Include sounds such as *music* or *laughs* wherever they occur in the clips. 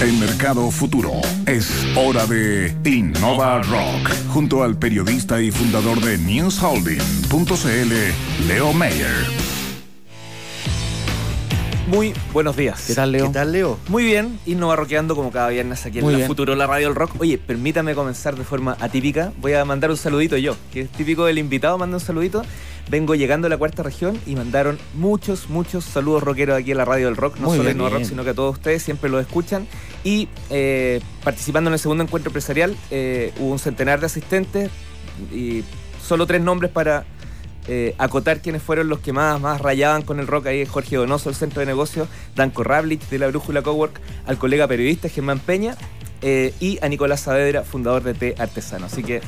en Mercado Futuro. Es hora de Innova Rock, junto al periodista y fundador de NewsHolding.cl, Leo Mayer. Muy buenos días. ¿Qué tal, Leo? ¿Qué tal, Leo? Muy bien, Innova Rockeando como cada viernes aquí en la Futuro, la Radio del Rock. Oye, permítame comenzar de forma atípica. Voy a mandar un saludito yo, que es típico del invitado, manda un saludito. Vengo llegando a la cuarta región y mandaron muchos, muchos saludos rockeros aquí en la Radio del Rock. No solo en Innova Rock, sino que a todos ustedes siempre lo escuchan. Y eh, participando en el segundo encuentro empresarial, eh, hubo un centenar de asistentes y solo tres nombres para eh, acotar quiénes fueron los que más, más rayaban con el rock. Ahí Jorge Donoso, el centro de negocios, Danco Rablich de la Brújula Cowork, al colega periodista Germán Peña eh, y a Nicolás Saavedra, fundador de T Artesano. Así que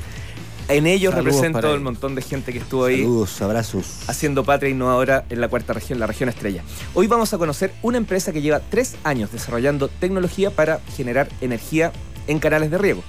en ellos represento el montón de gente que estuvo ahí. Saludos, abrazos. Haciendo patria innovadora en la cuarta región, la región estrella. Hoy vamos a conocer una empresa que lleva tres años desarrollando tecnología para generar energía en canales de riego,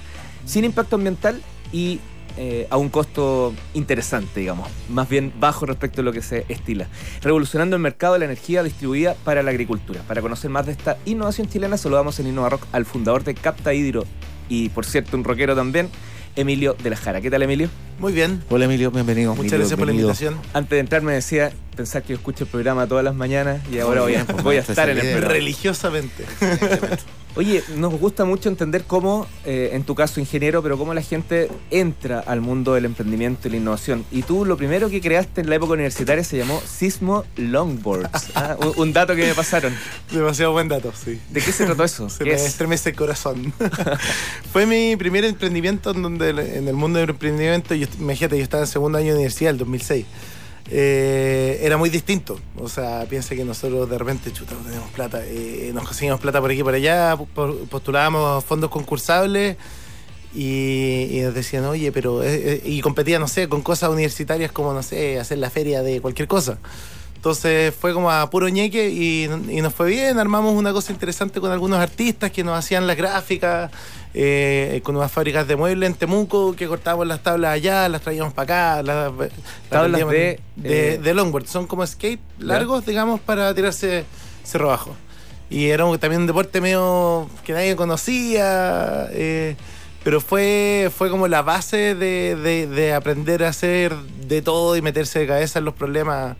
sin impacto ambiental y eh, a un costo interesante, digamos, más bien bajo respecto a lo que se estila, revolucionando el mercado de la energía distribuida para la agricultura. Para conocer más de esta innovación chilena, saludamos en Innova Rock al fundador de Capta Hidro y, por cierto, un rockero también, Emilio de la Jara. ¿Qué tal, Emilio? Muy bien. Hola, Emilio, bienvenido. Muchas gracias por la invitación. Antes de entrar me decía, pensar que yo escucho el programa todas las mañanas y ahora voy a, *laughs* voy a estar en el. Religiosamente. *laughs* *laughs* Oye, nos gusta mucho entender cómo, eh, en tu caso ingeniero, pero cómo la gente entra al mundo del emprendimiento y la innovación. Y tú lo primero que creaste en la época universitaria se llamó Sismo Longboards. *laughs* ¿ah? un, dato que me pasaron. Demasiado buen dato, sí. ¿De qué se trató eso? Se me estremece el corazón. *laughs* *laughs* Fue mi primer emprendimiento en donde en el mundo del emprendimiento, yo, imagínate, yo estaba en segundo año de universidad, el 2006. Eh, era muy distinto. O sea, piensa que nosotros de repente, chuta, no tenemos plata, eh, nos conseguimos plata por aquí y por allá, postulábamos fondos concursables y, nos decían, oye, pero. Eh, y competían, no sé, con cosas universitarias como, no sé, hacer la feria de cualquier cosa. Entonces fue como a puro ñeque y, nos fue bien. Armamos una cosa interesante con algunos artistas que nos hacían las gráficas, eh, con unas fábricas de muebles en Temuco que cortábamos las tablas allá, las traíamos para acá. Las, tablas de, eh, de, longboard. Son como skate largos, digamos, para tirarse cerro abajo. Y era también un deporte medio que nadie conocía. Eh, pero fue, fue como la base de, de aprender a hacer de todo y meterse de cabeza en los problemas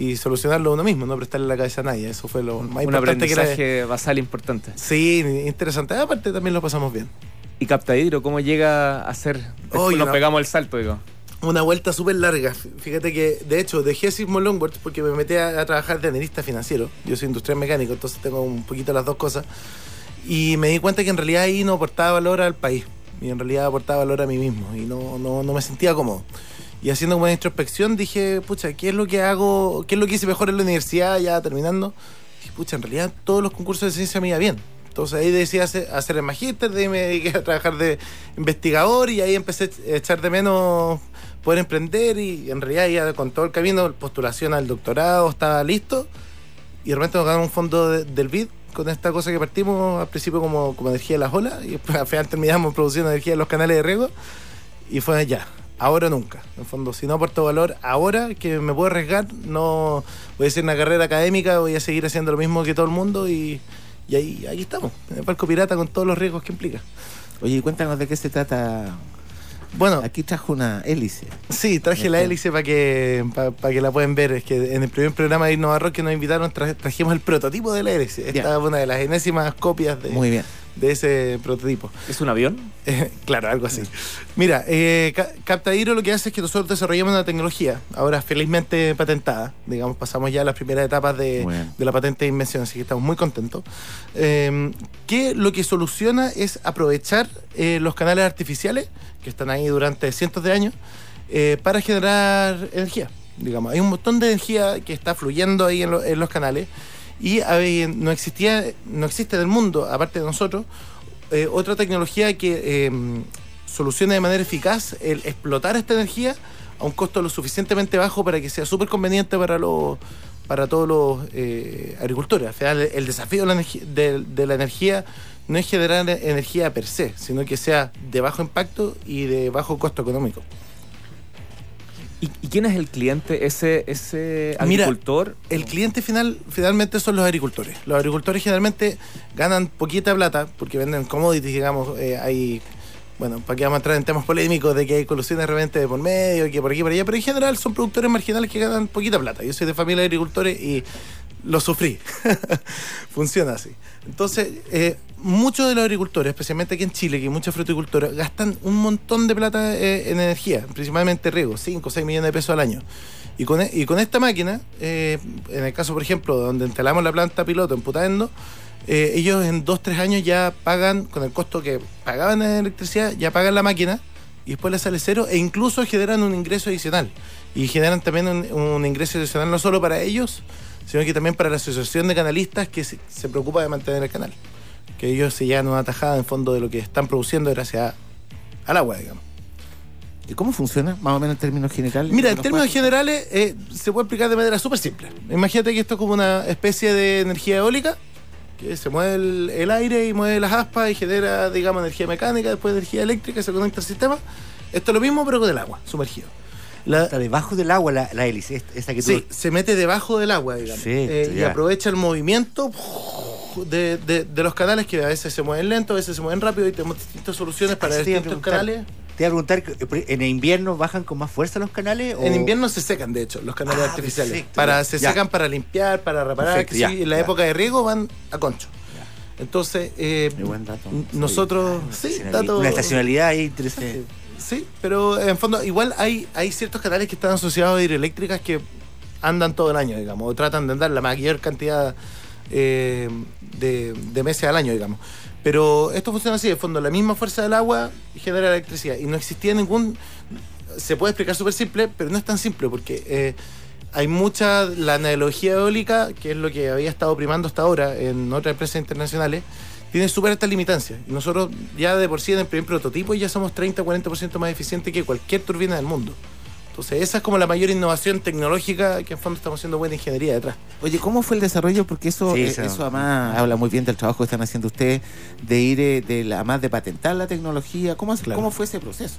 y solucionarlo uno mismo, no prestarle la cabeza a nadie. Eso fue lo más Un aprendizaje que basal importante. Sí, interesante. Aparte también lo pasamos bien. ¿Y Capta Hidro cómo llega a ser? Hoy nos pegamos el salto, digo. Una vuelta súper larga. Fíjate que, de hecho, dejé Sismo Longboard porque me metí a, trabajar de analista financiero. Yo soy industrial mecánico, entonces tengo un poquito las dos cosas. Y me di cuenta que en realidad ahí no aportaba valor al país. Y en realidad aportaba valor a mí mismo. Y no, no, no me sentía cómodo. Y haciendo una introspección dije, pucha, ¿qué es lo que hago? ¿Qué es lo que hice mejor en la universidad ya terminando? Dije, pucha, en realidad todos los concursos de ciencia me iba bien. Entonces ahí decidí hacer, el magíster, de me dediqué a trabajar de investigador y ahí empecé a echar de menos poder emprender y en realidad ya con todo el camino, postulación al doctorado, estaba listo y de repente nos ganamos un fondo del BID con esta cosa que partimos al principio como, como energía de las olas y después *laughs* al final terminamos produciendo energía de los canales de riego y fue allá ahora o nunca. En fondo, si no aporto valor ahora, que me puedo arriesgar, no voy a hacer una carrera académica, voy a seguir haciendo lo mismo que todo el mundo y, ahí, ahí estamos, en el barco pirata con todos los riesgos que implica. Oye, cuéntanos de qué se trata. Bueno, aquí trajo una hélice. Sí, traje la hélice para que para que la puedan ver. Es que en el primer programa de Innova Rock que nos invitaron trajimos el prototipo de la hélice. Esta es una de las enésimas copias de, Muy bien de ese prototipo. ¿Es un avión? Eh, *laughs* claro, algo así. Mira, eh, Captadiro lo que hace es que nosotros desarrollamos una tecnología, ahora felizmente patentada, digamos, pasamos ya a las primeras etapas de, la patente de invención, así que estamos muy contentos, eh, que lo que soluciona es aprovechar eh, los canales artificiales, que están ahí durante cientos de años, para generar energía. Digamos, hay un montón de energía que está fluyendo ahí en los canales y no existía, no existe en el mundo, aparte de nosotros, eh, otra tecnología que em, solucione de manera eficaz el explotar esta energía a un costo lo suficientemente bajo para que sea súper conveniente para los para todos los eh, agricultores. Al final, el desafío de la, de, de la, energía no es generar energía per se, sino que sea de bajo impacto y de bajo costo económico. ¿Y, quién es el cliente? ¿Ese, ese agricultor? el cliente final finalmente son los agricultores. Los agricultores generalmente ganan poquita plata porque venden commodities, digamos, eh, hay bueno, para que vamos a entrar en temas polémicos de que hay colusiones de repente de por medio, y que por aquí por allá, pero en general son productores marginales que ganan poquita plata. Yo soy de familia de agricultores y lo sufrí. *laughs* Funciona así. Entonces, eh, muchos de los agricultores, especialmente aquí en Chile, que hay mucha fruticultura, gastan un montón de plata eh, en energía, principalmente riego, 5 o 6 millones de pesos al año. Y con, e, y con esta máquina, eh, en el caso, por ejemplo, donde instalamos la planta piloto en Putaendo, ellos en 2-3 años ya pagan, con el costo que pagaban en electricidad, ya pagan la máquina y después les sale cero e incluso generan un ingreso adicional. Y generan también un, un ingreso adicional no solo para ellos, sino que también para la Asociación de Canalistas que se, preocupa de mantener el canal. Que ellos se llevan una tajada en fondo de lo que están produciendo gracias al agua, digamos. ¿Y cómo funciona, más o menos en términos generales? Mira, en términos generales eh, se puede explicar de manera súper simple. Imagínate que esto es como una especie de energía eólica, que se mueve el, aire y mueve las aspas y genera, digamos, energía mecánica, después energía eléctrica, se conecta al sistema. Esto es lo mismo, pero con el agua, sumergido. Está debajo del agua la, hélice, esta que Sí, se mete debajo del agua, digamos. Eh, y aprovecha el movimiento de, los canales que a veces se mueven lento, a veces se mueven rápido y tenemos distintas soluciones para distintos canales. Te voy a preguntar, ¿en invierno bajan con más fuerza los canales? En invierno se secan, de hecho, los canales ah, artificiales. para, se secan para limpiar, para reparar. en la época de riego van a concho. Entonces, eh, nosotros. Sí, Una estacionalidad ahí interesante. Sí, pero en fondo, igual hay, hay ciertos canales que están asociados a hidroeléctricas que andan todo el año, digamos, o tratan de andar la mayor cantidad eh, de, meses al año, digamos. Pero esto funciona así, en fondo, la misma fuerza del agua genera electricidad y no existía ningún... Se puede explicar súper simple, pero no es tan simple porque eh, hay mucha... La analogía eólica, que es lo que había estado primando hasta ahora en otras empresas internacionales, tiene súper altas limitancias. Y nosotros ya de por sí en el primer prototipo ya somos 30-40% más eficientes que cualquier turbina del mundo. Entonces esa es como la mayor innovación tecnológica que en fondo estamos haciendo buena ingeniería detrás. Oye, ¿cómo fue el desarrollo? Porque eso, eh, eso además habla muy bien del trabajo que están haciendo ustedes de ir, eh, de la, además de patentar la tecnología. ¿Cómo, ¿Cómo fue ese proceso?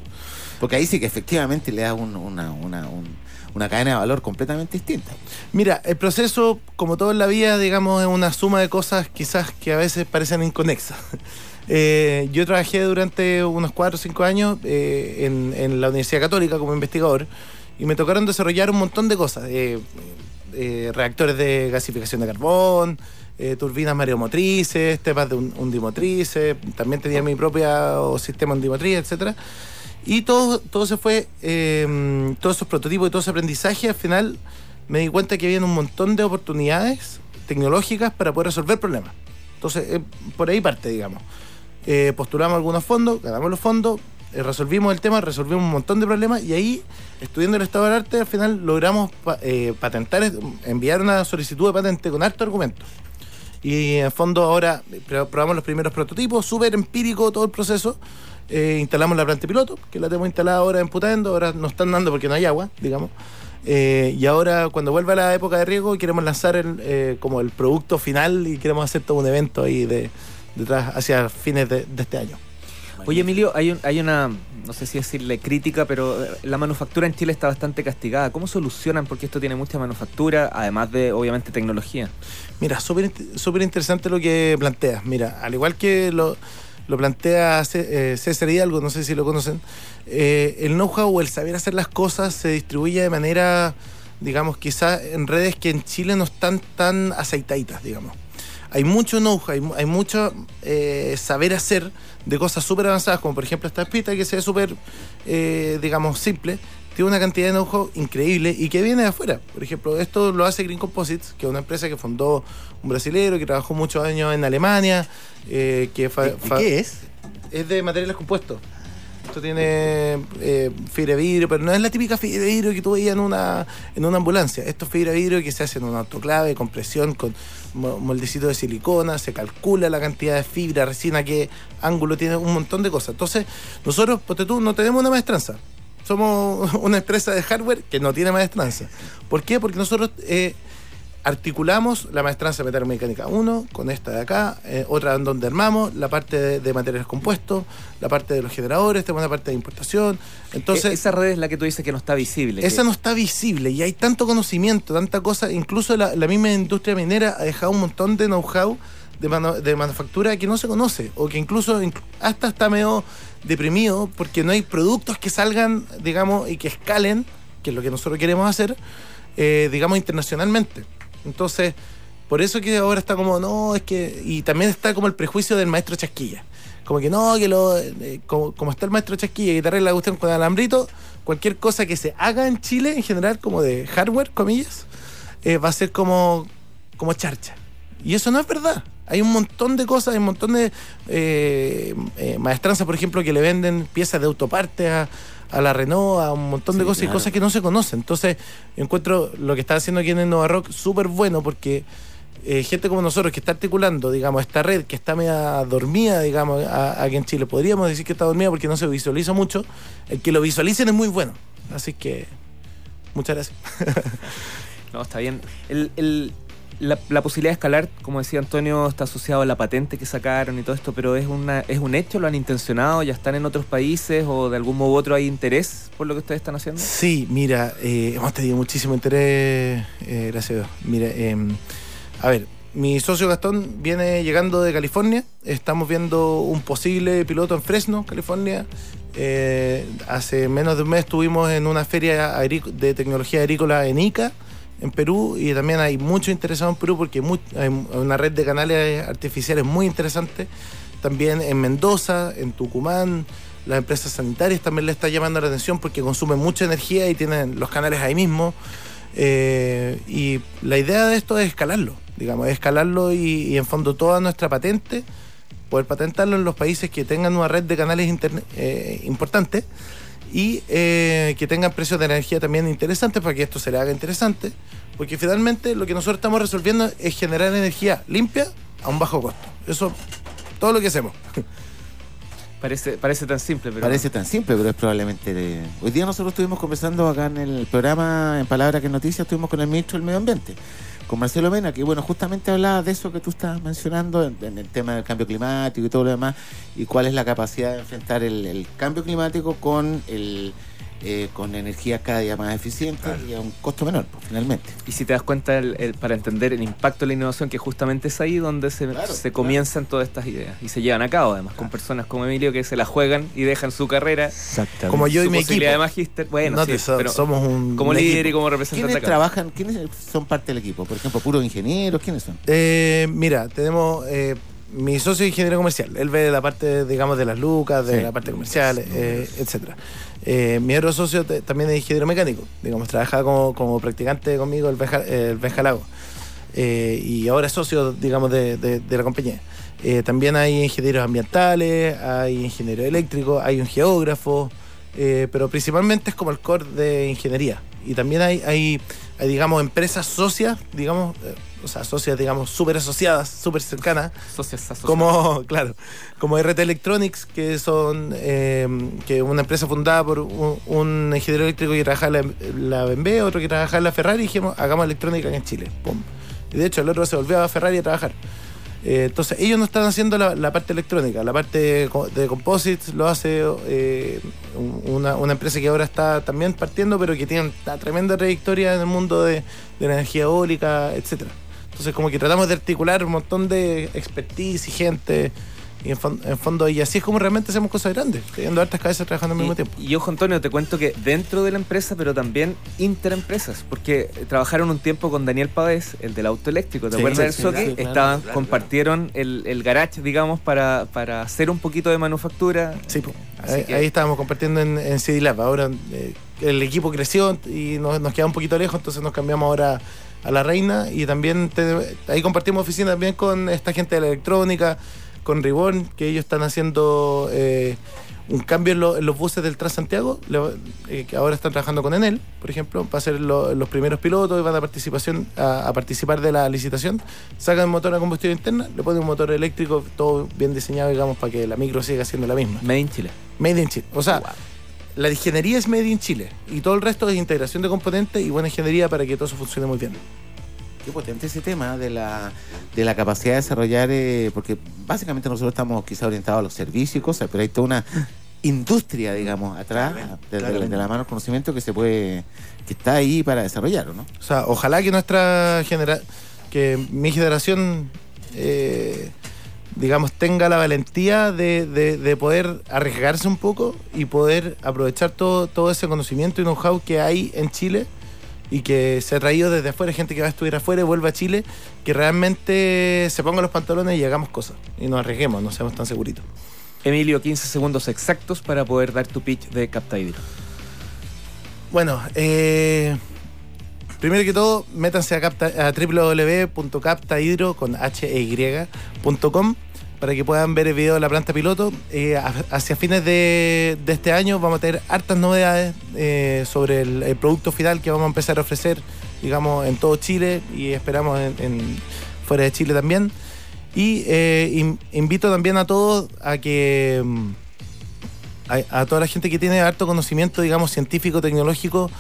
Porque ahí sí que efectivamente le da un, una, una, un una cadena de valor completamente distinta. Mira, el proceso, como todo en la vida, digamos, es una suma de cosas quizás que a veces parecen inconexas. *laughs* Eh, yo trabajé durante unos 4 o 5 años eh, en, la Universidad Católica como investigador y me tocaron desarrollar un montón de cosas. Eh, reactores de gasificación de carbón, turbinas mareomotrices, temas de undimotrices, también tenía mi propio sistema undimotriz, etcétera. Y todo, todo se fue, em, todos esos prototipos y todo ese aprendizaje, al final me di cuenta que había un montón de oportunidades tecnológicas para poder resolver problemas. Entonces, eh, por ahí parte, digamos. Eh, postulamos algunos fondos, ganamos los fondos, eh, resolvimos el tema, resolvimos un montón de problemas y ahí, estudiando el estado del arte, al final logramos patentar, enviar una solicitud de patente con alto argumento. Y en fondo ahora probamos los primeros prototipos, súper empírico todo el proceso. Eh, instalamos la planta piloto, que la tenemos instalada ahora en Putando, ahora nos están dando porque no hay agua, digamos. Eh, y ahora, cuando vuelva la época de riego, queremos lanzar el, eh, como el producto final y queremos hacer todo un evento ahí de, detrás hacia fines de, este año. Oye, Emilio, hay, hay una, no sé si decirle crítica, pero la manufactura en Chile está bastante castigada. ¿Cómo solucionan? Porque esto tiene mucha manufactura, además de, obviamente, tecnología. Mira, súper interesante lo que planteas. Mira, al igual que lo lo plantea eh, César Hidalgo, no sé si lo conocen, eh, el know-how o el saber hacer las cosas se distribuye de manera, digamos, quizá en redes que en Chile no están tan aceitaditas, digamos. Hay mucho know-how, hay, mucho eh, saber hacer de cosas súper avanzadas, como por ejemplo esta espita que se ve súper, digamos, simple, tiene una cantidad de know-how increíble y que viene de afuera. Por ejemplo, esto lo hace Green Composites, que es una empresa que fundó un brasilero que trabajó muchos años en Alemania. Eh, que qué es? Es de materiales compuestos. Esto tiene eh, fibra de vidrio, pero no es la típica fibra de vidrio que tú veías en una, en una ambulancia. Esto es fibra de vidrio que se hace en un autoclave, con presión, con moldecito de silicona, se calcula la cantidad de fibra, resina, qué ángulo tiene, un montón de cosas. Entonces, nosotros, ponte tú, no tenemos una maestranza somos *laughs* una empresa de hardware que no tiene maestranza. ¿Por qué? Porque nosotros eh, articulamos la maestranza de mecánica 1 con esta de acá, eh, otra en donde armamos la parte de, materiales compuestos, la parte de los generadores, tenemos una parte de importación. Entonces, e-, esa red es la que tú dices que no está visible. Esa no está visible y hay tanto conocimiento, tanta cosa, incluso la, misma industria minera ha dejado un montón de know-how de, de manufactura que no se conoce o que incluso hasta está medio deprimido porque no hay productos que salgan, digamos, y que escalen, que es lo que nosotros queremos hacer, eh, digamos, internacionalmente. Entonces, por eso que ahora está como, no, es que. Y también está como el prejuicio del maestro Chasquilla. Como que no, que lo. Eh, como, está el maestro Chasquilla y te arregla la cuestión con alambrito, cualquier cosa que se haga en Chile, en general, como de hardware, comillas, eh, va a ser como, como charcha. Y eso no es verdad. Hay un montón de cosas, hay un montón de eh, maestranzas, por ejemplo, que le venden piezas de autoparte a, a la Renault, a un montón de cosas y cosas que no se conocen. Entonces, encuentro lo que está haciendo aquí en el Nova Rock súper bueno porque eh, gente como nosotros que está articulando, digamos, esta red que está media dormida, digamos, aquí en Chile, podríamos decir que está dormida porque no se visualiza mucho. El que lo visualicen es muy bueno. Así que, muchas gracias. *laughs* no, está bien. el, la, posibilidad de escalar, como decía Antonio, está asociado a la patente que sacaron y todo esto, pero es una es un hecho, lo han intencionado, ya están en otros países o de algún modo u otro hay interés por lo que ustedes están haciendo. Sí, mira, eh, hemos tenido muchísimo interés, eh, gracias a Dios. Mira, em, a ver, mi socio Gastón viene llegando de California, estamos viendo un posible piloto en Fresno, California. Eh, hace menos de un mes estuvimos en una feria de tecnología agrícola en ICA en Perú y también hay mucho interesado en Perú porque hay una red de canales artificiales muy interesante. También en Mendoza, en Tucumán, las empresas sanitarias también le está llamando la atención porque consumen mucha energía y tienen los canales ahí mismo. Eh, y la idea de esto es escalarlo, digamos, escalarlo y, en fondo toda nuestra patente, poder patentarlo en los países que tengan una red de canales eh, importante y eh, que tengan precios de energía también interesantes para que esto se le haga interesante, porque finalmente lo que nosotros estamos resolviendo es generar energía limpia a un bajo costo. Eso, todo lo que hacemos. Parece, parece tan simple, pero. Parece tan simple, pero es probablemente. Hoy día nosotros estuvimos conversando acá en el programa En Palabras que Noticias, estuvimos con el ministro del Medio Ambiente con Marcelo Mena, que bueno, justamente hablaba de eso que tú estás mencionando, en, el tema del cambio climático y todo lo demás, y cuál es la capacidad de enfrentar el cambio climático con el eh, con energías cada día más eficientes y a un costo menor, pues, finalmente. Y si te das cuenta, el, para entender el impacto de la innovación, que justamente es ahí donde se, se comienzan todas estas ideas y se llevan a cabo, además, con personas como Emilio que se la juegan y dejan su carrera. Como yo y mi equipo. de magíster. Bueno, sí, pero somos un. Como líder y como representante. ¿Quiénes trabajan? ¿Quiénes son parte del equipo? Por ejemplo, puros ingenieros, ¿quiénes son? Eh, mira, tenemos. Eh, mi socio es ingeniero comercial. Él ve la parte, digamos, de las lucas, de la parte comercial, eh, etcétera. Eh, mi otro socio también es ingeniero mecánico, digamos, trabaja como, practicante conmigo el Benja, Lago. Eh, y ahora es socio, digamos, de, la compañía. Eh, también hay ingenieros ambientales, hay ingenieros eléctricos, hay un geógrafo, pero principalmente es como el core de ingeniería. Y también hay, hay, hay digamos, empresas socias, digamos, o sea, socias, digamos, súper asociadas, súper cercanas. Socias asociadas. Como, *laughs* claro, como RT Electronics, que son eh, que una empresa fundada por un, ingeniero eléctrico que trabaja en la, BMW, otro que trabaja en la Ferrari, y dijimos, hagamos electrónica en Chile. Pum. Y de hecho, el otro se volvió a Ferrari a trabajar. Eh, entonces, ellos no están haciendo la, parte electrónica, la parte de composites lo hace eh, una, empresa que ahora está también partiendo, pero que tiene una tremenda trayectoria en el mundo de, de la energía eólica, etcétera. Entonces como que tratamos de articular un montón de expertise y gente. Y en, fondo, y así es como realmente hacemos cosas grandes, teniendo hartas cabezas trabajando al mismo tiempo. Y ojo, Antonio, te cuento que dentro de la empresa, pero también interempresas, porque trabajaron un tiempo con Daniel Pávez, el del auto eléctrico, ¿te acuerdas de eso? Estaban, compartieron El, el, garage, digamos, para, para hacer un poquito de manufactura. Sí, ahí, estábamos compartiendo en, en CD Lab. Ahora eh, el equipo creció y nos, nos queda un poquito lejos, entonces nos cambiamos ahora a la reina y también ahí compartimos oficina también con esta gente de la electrónica, con Ribón, que ellos están haciendo eh, un cambio en, los buses del Transantiago, eh, que ahora están trabajando con Enel, por ejemplo, para ser los primeros pilotos y van a, participación, a, participar de la licitación, sacan motor a combustión interna, le ponen un motor eléctrico, todo bien diseñado, digamos, para que la micro siga siendo la misma. Made in Chile. Made in Chile. O sea, la ingeniería es Made in Chile y todo el resto es integración de componentes y buena ingeniería para que todo eso funcione muy bien. Qué potente ese tema de la, de la capacidad de desarrollar, eh, porque básicamente nosotros estamos quizá orientados a los servicios y cosas, pero hay toda una industria, digamos, atrás, de, la mano del conocimiento que se puede, que está ahí para desarrollar, ¿no? O sea, ojalá que nuestra generación, que mi generación, eh, digamos, tenga la valentía de, de, poder arriesgarse un poco y poder aprovechar todo, todo ese conocimiento y know-how que hay en Chile y que se ha traído desde afuera, gente que va a estudiar afuera y vuelve a Chile, que realmente se pongan los pantalones y hagamos cosas y nos arriesguemos, no seamos tan seguritos. Emilio, 15 segundos exactos para poder dar tu pitch de Captaidro. Bueno, eh, primero que todo, métanse a, a www.captahidro con h e para que puedan ver el video de la planta piloto. Eh, hacia fines de, este año vamos a tener hartas novedades eh, sobre el, producto final que vamos a empezar a ofrecer, digamos, en todo Chile y esperamos en, fuera de Chile también. Y eh, invito también a todos a que mm, a, toda la gente que tiene harto conocimiento, digamos, científico, tecnológico,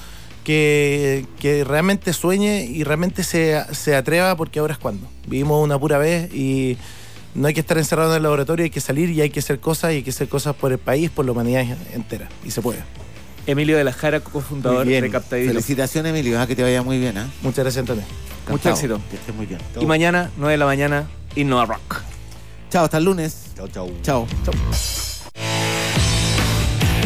que, realmente sueñe y realmente se, se atreva porque ahora es cuando. Vivimos una pura vez y no hay que estar encerrado en el laboratorio, hay que salir y hay que hacer cosas y hay que hacer cosas por el país, por la humanidad entera. Y se puede. Emilio de la Jara, cofundador de Captavideo. Felicitaciones, Emilio, ah, que te vaya muy bien. ¿eh? Muchas gracias, Antonio. Mucho éxito. Que estés muy bien. Y mañana, 9 de la mañana, Innova Rock. Chao, hasta el lunes. Chao, chao. Chao. Chao.